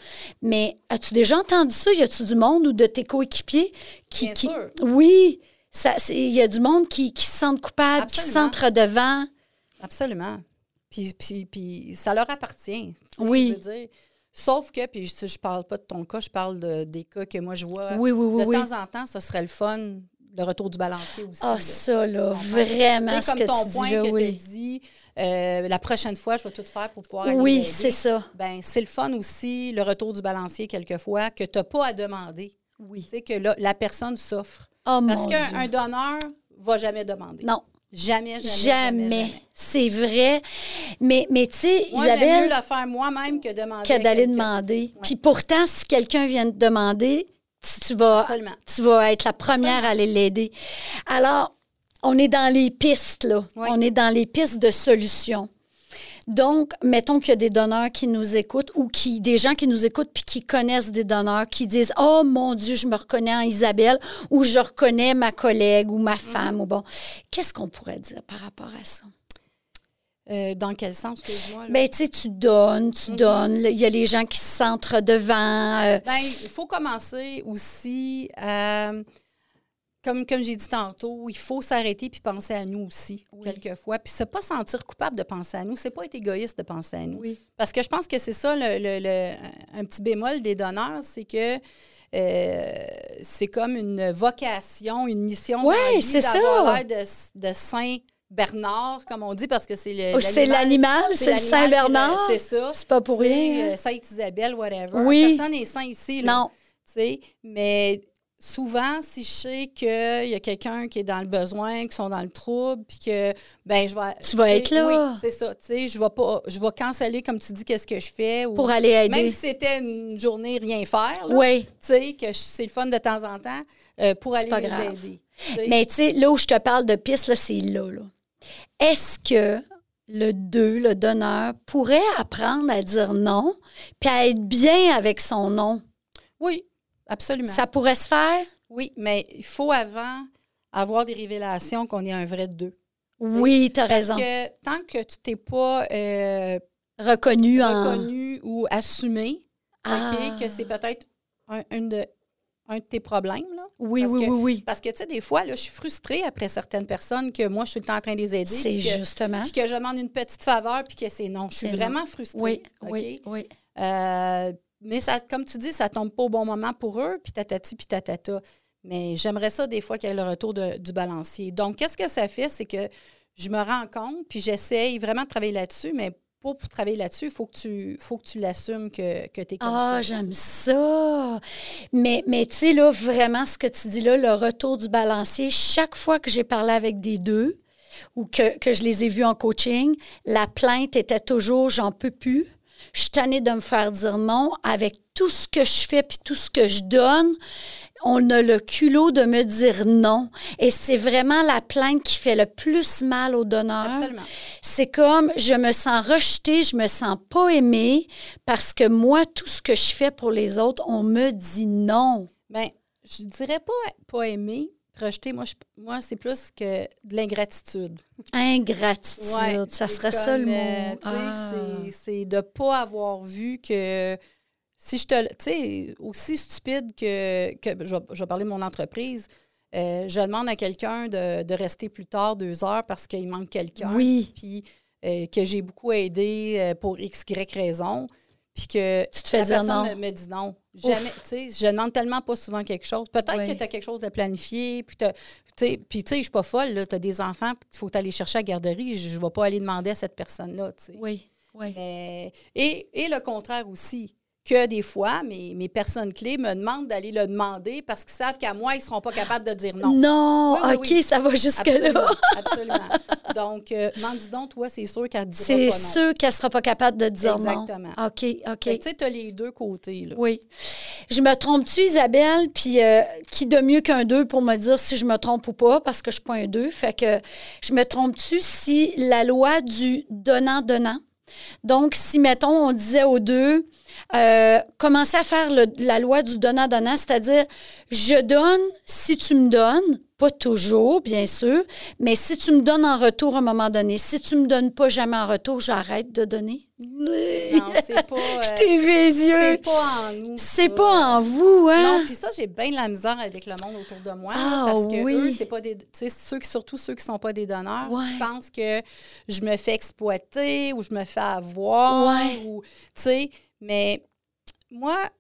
S1: Mais as-tu déjà entendu ça? Y a-tu du monde ou de tes coéquipiers qui.
S2: Bien
S1: qui-
S2: sûr.
S1: Oui. Il y a du monde qui, qui se sentent coupables, qui se sentent redevants.
S2: Absolument. Puis, puis, puis ça leur appartient.
S1: Oui.
S2: je veux dire. Sauf que, puis je, je parle pas de ton cas, je parle de- des cas que moi je vois.
S1: Oui, oui, oui,
S2: de
S1: oui.
S2: temps en temps, ce serait le fun, le retour du balancier aussi.
S1: Ah, ça, là, vraiment, ce
S2: comme
S1: que
S2: ton
S1: tu
S2: point
S1: dis là,
S2: que tu dit, euh, la prochaine fois, je vais tout faire pour pouvoir aller
S1: Oui, c'est ça.
S2: Ben, c'est le fun aussi, le retour du balancier, quelquefois, que tu n'as pas à demander.
S1: Oui.
S2: Tu sais, que là, la personne souffre.
S1: Oh,
S2: Parce qu'un donneur va jamais demander.
S1: Non,
S2: Jamais, jamais,
S1: jamais. C'est vrai. Mais, mais tu sais, Isabelle,
S2: mieux le faire moi-même que demander
S1: que d'aller demander. Puis pourtant, si quelqu'un vient te demander, tu, tu vas,
S2: Absolument.
S1: tu vas être la première à aller l'aider. Alors, on est dans les pistes, là.
S2: Oui.
S1: On est dans les pistes de solutions. Donc, mettons qu'il y a des donneurs qui nous écoutent ou qui, des gens qui nous écoutent puis qui connaissent des donneurs qui disent Oh mon Dieu, je me reconnais en Isabelle ou je reconnais ma collègue ou ma femme ou bon. Qu'est-ce qu'on pourrait dire par rapport à ça?
S2: Euh, dans quel sens, excuse-moi?
S1: Ben, tu sais, tu donnes, tu
S2: Mhm.
S1: donnes. Il y a les gens qui se sentent devant. euh,
S2: Ben, il faut commencer aussi à. Comme, comme j'ai dit tantôt, il faut s'arrêter puis penser à nous aussi, quelquefois. Puis c'est pas sentir coupable de penser à nous, c'est pas être égoïste de penser à nous.
S1: oui.
S2: Parce que je pense que c'est ça, le, le- le- un petit bémol des donneurs, c'est que euh, c'est comme une vocation, une mission. vie
S1: c'est ça.
S2: l'air de, de Saint Bernard, comme on dit, parce que c'est le.
S1: Oh, c'est l'animal, c'est le Saint-Bernard.
S2: C'est ça.
S1: C'est pas pour rien.
S2: euh, Sainte-Isabelle, whatever.
S1: Oui.
S2: Personne n'est saint ici. Là,
S1: Non.
S2: tu sais. Mais souvent, si je sais qu'il y a quelqu'un qui est dans le besoin, qui sont dans le trouble, puis que, ben je vais...
S1: Tu vas être là.
S2: Oui, c'est ça. Tu sais, je vais pas... Je vais canceller, comme tu dis, qu'est-ce que je fais. Ou,
S1: Pour aller aider.
S2: Même si c'était une journée rien faire, là,
S1: Oui.
S2: tu sais, que c'est le fun de temps en temps, euh, pour aller
S1: pas
S2: les
S1: grave.
S2: aider.
S1: Mais tu sais, là où je te parle de piste, là, c'est là, là. Est-ce que le 2, le donneur, pourrait apprendre à dire non, puis à être bien avec son non?
S2: Oui, absolument.
S1: Ça pourrait se faire?
S2: Oui, mais il faut avant avoir des révélations qu'on est un vrai deux.
S1: Oui, tu as
S2: Parce
S1: raison.
S2: que tant que tu t'es pas euh,
S1: Reconnu en.
S2: reconnu ou assumé,
S1: Ah.
S2: OK, que c'est peut-être un, une de, un de tes problèmes, là.
S1: Oui,
S2: Parce
S1: oui,
S2: que-
S1: oui, oui.
S2: Parce que, tu sais, des fois, là, je suis frustrée après certaines personnes que moi, je suis le temps en train de les aider.
S1: C'est justement.
S2: Puis que je demande une petite faveur, puis que c'est non. Je suis
S1: non.
S2: vraiment frustrée.
S1: Oui,
S2: OK?
S1: oui, oui.
S2: Euh, mais ça, comme tu dis, ça tombe pas au bon moment pour eux, puis tatati, puis tatata. Mais j'aimerais ça des fois qu'il y ait le retour de- du balancier. Donc, qu'est-ce que ça fait? C'est que je me rends compte, puis j'essaye vraiment de travailler là-dessus, mais pour, pour travailler là-dessus, il faut que tu, faut que tu l'assumes que, que tu es comme
S1: Ah,
S2: ça.
S1: j'aime ça. Mais, mais tu sais, là, vraiment, ce que tu dis là, le retour du balancier, chaque fois que j'ai parlé avec des deux ou que, que je les ai vus en coaching, la plainte était toujours j'en peux plus. Je suis tannée de me faire dire non avec tout ce que je fais puis tout ce que je donne. On a le culot de me dire non. Et c'est vraiment la plainte qui fait le plus mal au donneur.
S2: Absolument.
S1: C'est comme je me sens rejetée, je me sens pas aimée parce que moi, tout ce que je fais pour les autres, on me dit non.
S2: Bien, je dirais pas, pas aimer, rejeter. Moi, je- moi c'est plus que de l'ingratitude.
S1: Ingratitude,
S2: Ouais,
S1: ça serait ça le mot.
S2: euh,
S1: Ah.
S2: c'est- de ne pas avoir vu que si je te. Tu sais, aussi stupide que. que je, vais, je vais parler de mon entreprise. euh, je demande à quelqu'un de, de rester plus tard deux heures parce qu'il manque quelqu'un.
S1: Oui.
S2: Puis euh, que j'ai beaucoup aidé pour X, Y raison. Puis que
S1: Tu te fais
S2: la
S1: dire
S2: personne
S1: non.
S2: Me, me dit non. Jamais, tu sais, je demande tellement pas souvent quelque chose. Peut-être
S1: Oui.
S2: que tu as quelque chose de planifié, puis tu sais, puis tu sais, je suis pas folle, tu as des enfants, puis il faut aller chercher à la garderie, je ne vais pas aller demander à cette personne-là, tu sais.
S1: Oui, oui.
S2: Et, et le contraire aussi. Que des fois, mes, mes personnes clés me demandent d'aller le demander parce qu'ils savent qu'à moi, ils ne seront pas capables de dire non.
S1: Non,
S2: Oui, oui,
S1: OK,
S2: oui.
S1: ça va jusque-là.
S2: Absolument. absolument. Donc, euh, m'en dis donc, toi, c'est sûr qu'elle dira
S1: C'est
S2: pas non.
S1: sûr qu'elle ne sera pas capable de dire
S2: Exactement.
S1: non. OK, OK.
S2: Que, Tu sais, tu as les deux côtés. Là.
S1: Oui. Je me trompe-tu, Isabelle? Puis euh, qui de mieux qu'un 2 pour me dire si je me trompe ou pas, parce que je ne suis pas un 2. Fait que je me trompe-tu si la loi du donnant-donnant, donc si, mettons, on disait aux deux, euh, commencer à faire le- la loi du donnant-donnant, c'est-à-dire je donne si tu me donnes, pas toujours, bien sûr, mais si tu me donnes en retour à un moment donné, si tu me donnes pas jamais en retour, j'arrête de donner.
S2: Non, c'est pas. euh,
S1: Je t'ai vu les
S2: c'est
S1: yeux.
S2: pas en nous.
S1: C'est pas en vous, hein?
S2: Non, puis ça, j'ai bien de la misère avec le monde autour de moi.
S1: Ah,
S2: parce que
S1: oui.
S2: eux, c'est pas des. Tu sais, ceux qui, surtout ceux qui sont pas des donneurs,
S1: Ouais.
S2: qui pensent que je me fais exploiter ou je me fais avoir.
S1: Ouais.
S2: Ou, tu sais, mais moi,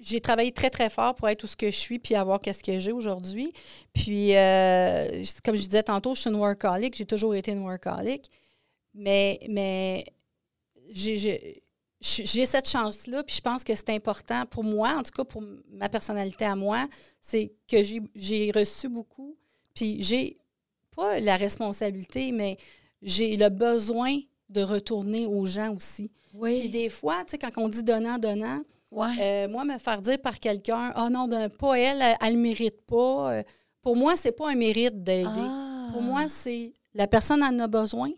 S2: j'ai travaillé très, très fort pour être tout ce que je suis puis avoir qu'est-ce que j'ai aujourd'hui. Puis, euh, comme je disais tantôt, je suis une workaholic. J'ai toujours été une workaholic. Mais, mais j'ai- cette chance-là, puis je pense que c'est important pour moi, en tout cas pour ma personnalité à moi, c'est que j'ai reçu beaucoup, puis j'ai pas la responsabilité, mais j'ai le besoin de retourner aux gens aussi. Puis des fois, tu sais, quand on dit donnant, donnant,
S1: Ouais.
S2: euh, moi, me faire dire par quelqu'un, ah non, donne pas elle, elle, le mérite pas. euh, pour moi, c'est pas un mérite d'aider.
S1: Ah.
S2: Pour moi, c'est la personne en a besoin,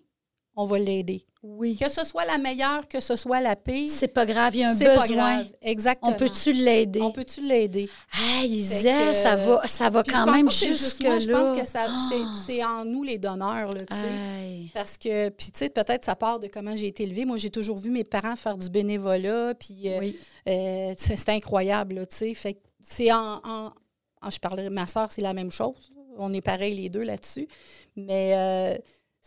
S2: on va l'aider.
S1: oui.
S2: Que ce soit la meilleure, que ce soit la pire,
S1: C'est pas grave, il y a un
S2: pas
S1: besoin.
S2: grave. Exactement.
S1: On peut-tu l'aider?
S2: On peut-tu l'aider?
S1: Ah,
S2: que,
S1: ça va, ça va quand même
S2: pas que c'est juste
S1: jusque
S2: moi,
S1: là.
S2: Je pense que ça,
S1: Ah.
S2: c'est en nous les donneurs, là, tu sais.
S1: Aïe.
S2: Parce que, puis tu sais, peut-être ça part de comment j'ai été élevée. Moi, j'ai toujours vu mes parents faire du bénévolat, puis euh,
S1: Oui.
S2: euh, c'est incroyable, tu sais. Fait que c'est en, en- en- Je parlerai, ma soeur, c'est la même chose. On est pareil les deux là-dessus. Mais euh,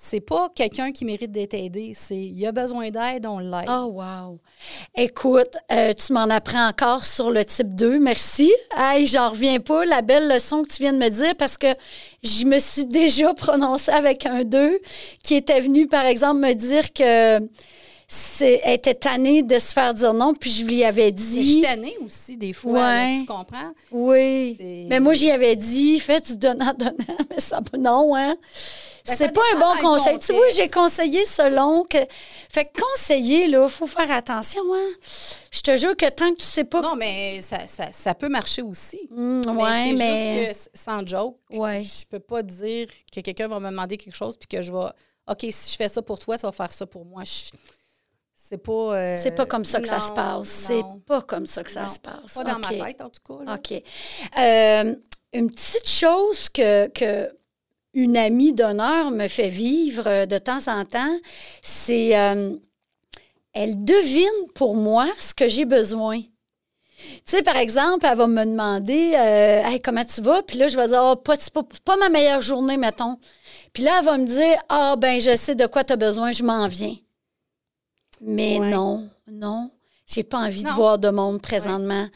S2: c'est pas quelqu'un qui mérite d'être aidé. C'est il a besoin d'aide, on l'aide.
S1: Oh, wow. Écoute, euh, tu m'en apprends encore sur le type 2. Merci. Aïe, j'en reviens pas. La belle leçon que tu viens de me dire parce que je me suis déjà prononcée avec un 2 qui était venu, par exemple, me dire que elle était tannée de se faire dire non, puis je lui avais
S2: Mais je suis
S1: dit.
S2: tannée aussi, des fois, là, tu comprends?
S1: Oui. Mais moi, j'y avais dit, fais du donnant-donnant, mais ça, non, hein?
S2: Ben,
S1: c'est pas un bon conseil. Tu vois, j'ai conseillé selon que. Fait que conseiller, là, faut faire attention, hein? Je te jure que tant que tu sais pas.
S2: Non, mais ça, ça, ça peut marcher aussi.
S1: Hum,
S2: Mais
S1: ouais,
S2: c'est
S1: mais.
S2: juste que, sans joke,
S1: Ouais.
S2: je peux pas dire que quelqu'un va me demander quelque chose puis que je vais... OK, si je fais ça pour toi, tu vas faire ça pour moi. Je- C'est pas... euh,
S1: C'est pas comme ça que ça se passe. C'est pas comme ça que ça se passe.
S2: Pas dans ma tête, en tout cas. là.
S1: OK. Euh, une petite chose que, que une amie d'honneur me fait vivre euh, de temps en temps, c'est euh, elle devine pour moi ce que j'ai besoin. Tu sais, par exemple, elle va me demander euh, Hey, comment tu vas? Puis là, je vais dire pas, c'est pas, pas ma meilleure journée, mettons. Puis là, elle va me dire Ah, ben, je sais de quoi tu as besoin, je m'en viens. Mais
S2: Ouais.
S1: non, non. J'ai pas envie de voir de monde présentement.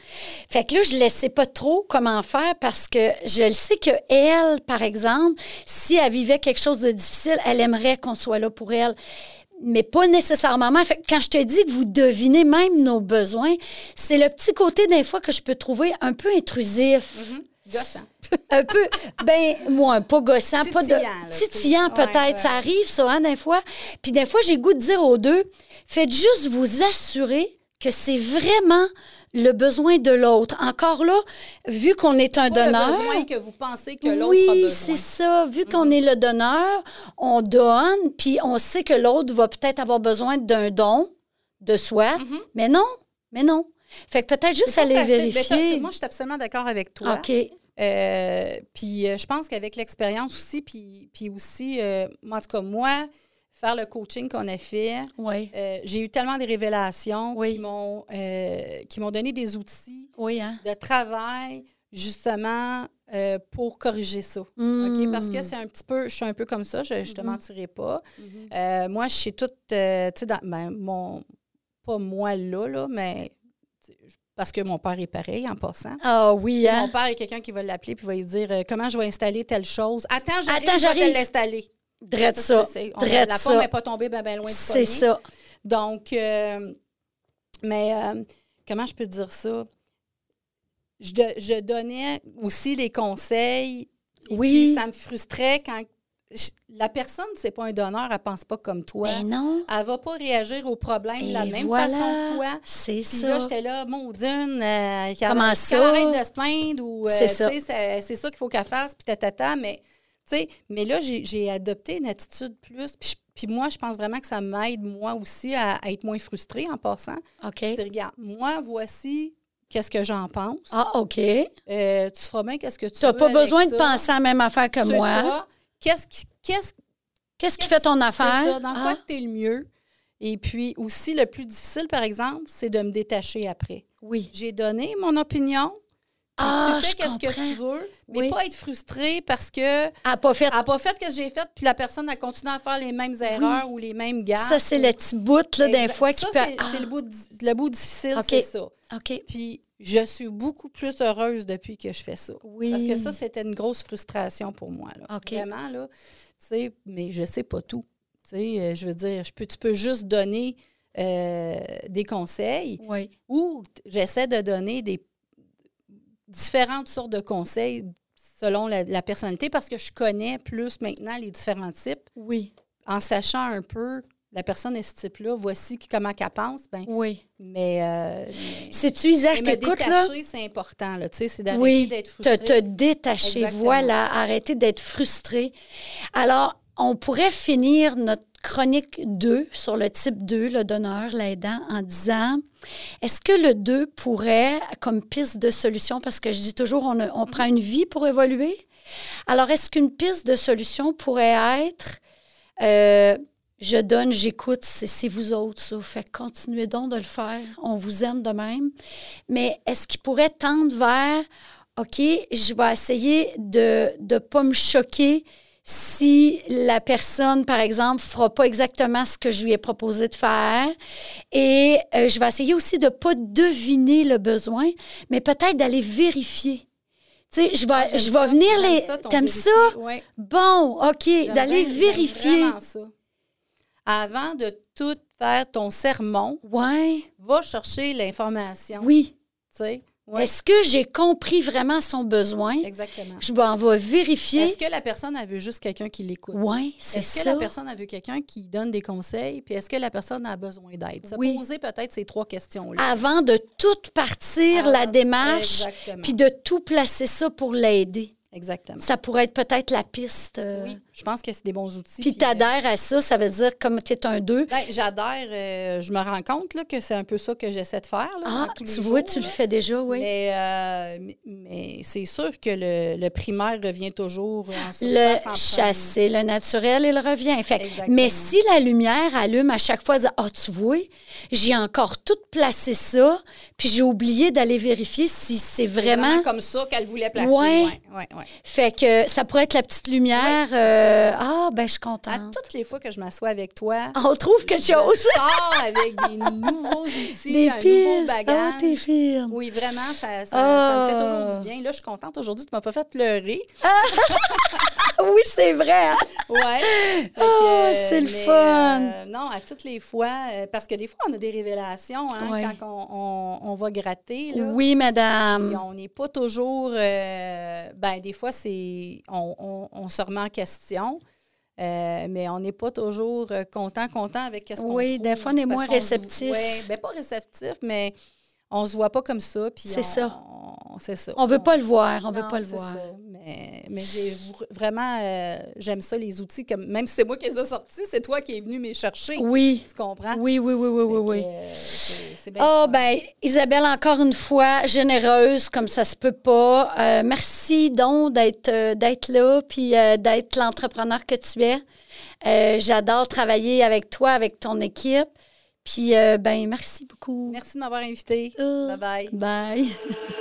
S1: Fait que là, je ne sais pas trop comment faire parce que je le sais que elle, par exemple, si elle vivait quelque chose de difficile, elle aimerait qu'on soit là pour elle. Mais pas nécessairement. Fait que quand je te dis que vous devinez même nos besoins, c'est le petit côté des fois que je peux trouver un peu intrusif.
S2: Mhm. Gossant.
S1: Un peu, ben, moi, pas gossant, pas de.
S2: Titillant, ouais,
S1: peut-être.
S2: ouais.
S1: Ça arrive, ça, hein, des fois. Puis des fois, j'ai goût de dire aux deux, faites juste vous assurer que c'est vraiment le besoin de l'autre. Encore là, vu qu'on est un
S2: Pas
S1: donneur.
S2: le besoin que vous pensez que l'autre a
S1: Oui, c'est ça. Vu qu'on est le donneur, on donne, puis on sait que l'autre va peut-être avoir besoin d'un don de soi.
S2: Mhm.
S1: Mais non, mais non. Fait que peut-être juste aller
S2: facile. Mais
S1: vérifier.
S2: moi, je suis absolument d'accord avec toi.
S1: OK.
S2: Euh, puis euh, je pense qu'avec l'expérience aussi, puis, puis aussi, euh, moi, en tout cas, moi, faire le coaching qu'on a fait,
S1: Oui.
S2: euh, j'ai eu tellement de révélations
S1: Oui.
S2: qui m'ont euh, qui m'ont donné des outils
S1: Oui, hein?
S2: de travail, justement, euh, pour corriger ça.
S1: Mm.
S2: Parce que c'est un petit peu, je suis un peu comme ça, je ne te
S1: Mhm.
S2: mentirai pas.
S1: Mhm.
S2: Euh, moi, je suis toute, tu sais, dans ben, mon, pas moi là, là, mais parce que mon père est pareil en passant.
S1: Ah oui,
S2: Mon
S1: hein?
S2: père est quelqu'un qui va l'appeler puis va lui dire euh, comment je vais installer telle chose. Attends, j'arrive,
S1: Attends,
S2: je vais l'installer.
S1: Drette ça.
S2: on-
S1: Drette
S2: la
S1: ça.
S2: pomme n'est pas tombée ben, ben loin du
S1: C'est ça.
S2: Donc, euh, mais, euh, comment je peux dire ça? Je, donnais aussi les conseils. et
S1: Oui.
S2: puis ça me frustrait quand je- la personne, c'est pas un donneur, elle pense pas comme toi.
S1: Ben non.
S2: Elle va pas réagir aux problèmes de la même
S1: voilà.
S2: façon que toi.
S1: C'est
S2: Puis
S1: ça.
S2: là, j'étais là, maudine, euh, qu'elle
S1: Comment
S2: qu'elle
S1: ça?
S2: arrête de se plaindre ou, euh,
S1: C'est ça.
S2: c'est ça qu'il faut qu'elle fasse, puis tatata, mais, mais là, j'ai adopté une attitude plus, puis, moi, je pense vraiment que ça m'aide, moi aussi, à, à être moins frustrée en passant.
S1: OK.
S2: C'est, regarde, moi, voici qu'est-ce que j'en pense.
S1: Ah, OK.
S2: Euh, tu feras bien qu'est-ce que tu
S1: Tu n'as
S2: veux
S1: pas besoin de penser à la même affaire que moi.
S2: Qu'est-ce qui, qu'est-ce
S1: Qu'est-ce qui fait ton affaire?
S2: ça, dans quoi
S1: Ah,
S2: tu es le mieux. Et puis aussi, le plus difficile, par exemple, c'est de me détacher après.
S1: oui.
S2: J'ai donné mon opinion. Puis
S1: Ah,
S2: tu fais qu'est-ce que tu veux, mais
S1: Oui.
S2: pas être frustré parce que elle
S1: n'a pas fait
S2: n'a pas fait ce que j'ai fait, puis la personne a continué à faire les mêmes erreurs ou les mêmes gaffes.
S1: ça, c'est le petit bout là, d'un fois qui peut.
S2: c'est
S1: Ah,
S2: le, bout le bout difficile, c'est ça.
S1: OK.
S2: Puis je suis beaucoup plus heureuse depuis que je fais ça.
S1: Oui.
S2: Parce que ça, c'était une grosse frustration pour moi. Là. Vraiment, là. Tu sais, mais je sais pas tout. Tu sais, euh, je veux dire, je peux, tu peux juste donner euh, des conseils
S1: Oui.
S2: ou j'essaie de donner des différentes sortes de conseils selon la, la personnalité parce que je connais plus maintenant les différents types.
S1: Oui.
S2: En sachant un peu la personne est ce type-là, voici comment qu'elle pense, ben,
S1: Oui.
S2: mais, euh, mais-
S1: C'est-tu, Isa, je t'écoute, là?
S2: détacher, c'est important, là, tu sais, c'est d'arrêter
S1: Oui,
S2: d'être
S1: te,
S2: frustré.
S1: te détacher.
S2: Exactement.
S1: Voilà, arrêter d'être frustré. Alors, on pourrait finir notre chronique 2 sur le type 2, le donneur, l'aidant, en disant est-ce que le 2 pourrait, comme piste de solution, parce que je dis toujours, on, prend une vie pour évoluer. Alors, est-ce qu'une piste de solution pourrait être euh, je donne, j'écoute, c'est vous autres, ça. Fait continuez donc de le faire. On vous aime de même. Mais est-ce qu'il pourrait tendre vers OK, je vais essayer de ne pas me choquer si la personne, par exemple, fera pas exactement ce que je lui ai proposé de faire. Et euh, je vais essayer aussi de ne pas deviner le besoin, mais peut-être d'aller vérifier. Tu sais, je vais,
S2: Ah,
S1: je vais venir les. T'aimes ça?
S2: Ouais.
S1: Bon, OK, d'aller vérifier.
S2: ça. Avant de tout faire ton sermon,
S1: Ouais,
S2: va chercher l'information.
S1: oui.
S2: Tu sais? Ouais,
S1: Est-ce que j'ai compris vraiment son besoin?
S2: exactement.
S1: Je m'en vais vérifier.
S2: Est-ce que la personne a vu juste quelqu'un qui l'écoute?
S1: Oui, c'est
S2: Est-ce que
S1: ça.
S2: la personne a vu quelqu'un qui donne des conseils? Puis est-ce que la personne a besoin d'aide? Se
S1: Oui.
S2: poser peut-être ces trois questions-là.
S1: Avant de tout partir la
S2: Avant-
S1: démarche, puis de tout placer ça pour l'aider.
S2: Exactement.
S1: Ça pourrait être peut-être la piste. euh,
S2: Oui, je pense que c'est des bons outils.
S1: Puis tu adhères à ça, ça veut dire comme tu es un 2.
S2: ben, J'adhère. euh, je me rends compte là, que c'est un peu ça que j'essaie de faire. Là,
S1: Ah, tu vois,
S2: jours,
S1: tu le fais déjà, oui.
S2: Mais, euh, mais- mais c'est sûr que le, le primaire revient toujours en
S1: Le chasser, le naturel, il revient. Fait
S2: Exactement.
S1: mais si la lumière allume à chaque fois, ah, tu vois, j'ai encore tout placé ça, puis j'ai oublié d'aller vérifier si c'est
S2: C'est
S1: vraiment.
S2: comme ça qu'elle voulait placer.
S1: Ouais,
S2: ouais, ouais.
S1: Fait que ça pourrait être la petite lumière. Euh, ah, ben, je suis
S2: À
S1: contente.
S2: toutes les fois que je m'assois avec toi,
S1: On trouve quelque
S2: je
S1: chose.
S2: sors avec des nouveaux outils,
S1: Des
S2: un nouveau
S1: pistes.
S2: bagage.
S1: Ah, t'es.
S2: Oui, vraiment, ça, ça,
S1: Ah.
S2: ça me fait toujours du bien. Là, je suis contente aujourd'hui. Tu m'as pas fait pleurer.
S1: Oui, c'est vrai. hein?
S2: Que,
S1: Ah, c'est le fun.
S2: euh, non, à toutes les fois, euh, parce que des fois, on a des révélations hein,
S1: Ouais.
S2: quand on, on- on va gratter. Là.
S1: Oui, madame.
S2: on n'est pas toujours. euh, ben, des fois, c'est on, on- on se remet en question. euh, mais on n'est pas toujours euh, content, content avec ce qu'on
S1: Oui,
S2: trouve,
S1: des fois, on est moins réceptif.
S2: ouais, ben pas réceptif, mais on se voit pas comme ça.
S1: C'est ça.
S2: on- C'est ça.
S1: On veut pas le voir. On veut pas le voir.
S2: ça. Mais, mais j'ai vr- vraiment, euh, j'aime ça, les outils. Comme, même si c'est moi qui les ai sortis, c'est toi qui es venu me chercher.
S1: Oui.
S2: Tu comprends?
S1: Oui, oui, oui, oui, oui, oui.
S2: euh, c'est- bien
S1: Oh,
S2: fun.
S1: ben, Isabelle, encore une fois, généreuse, comme ça se peut pas. Euh, merci donc d'être d'être là, puis d'être l'entrepreneur que tu es. J'adore travailler avec toi, avec ton équipe. Puis, euh, ben, merci beaucoup.
S2: Merci de m'avoir invité.
S1: Euh,
S2: Bye bye.
S1: Bye.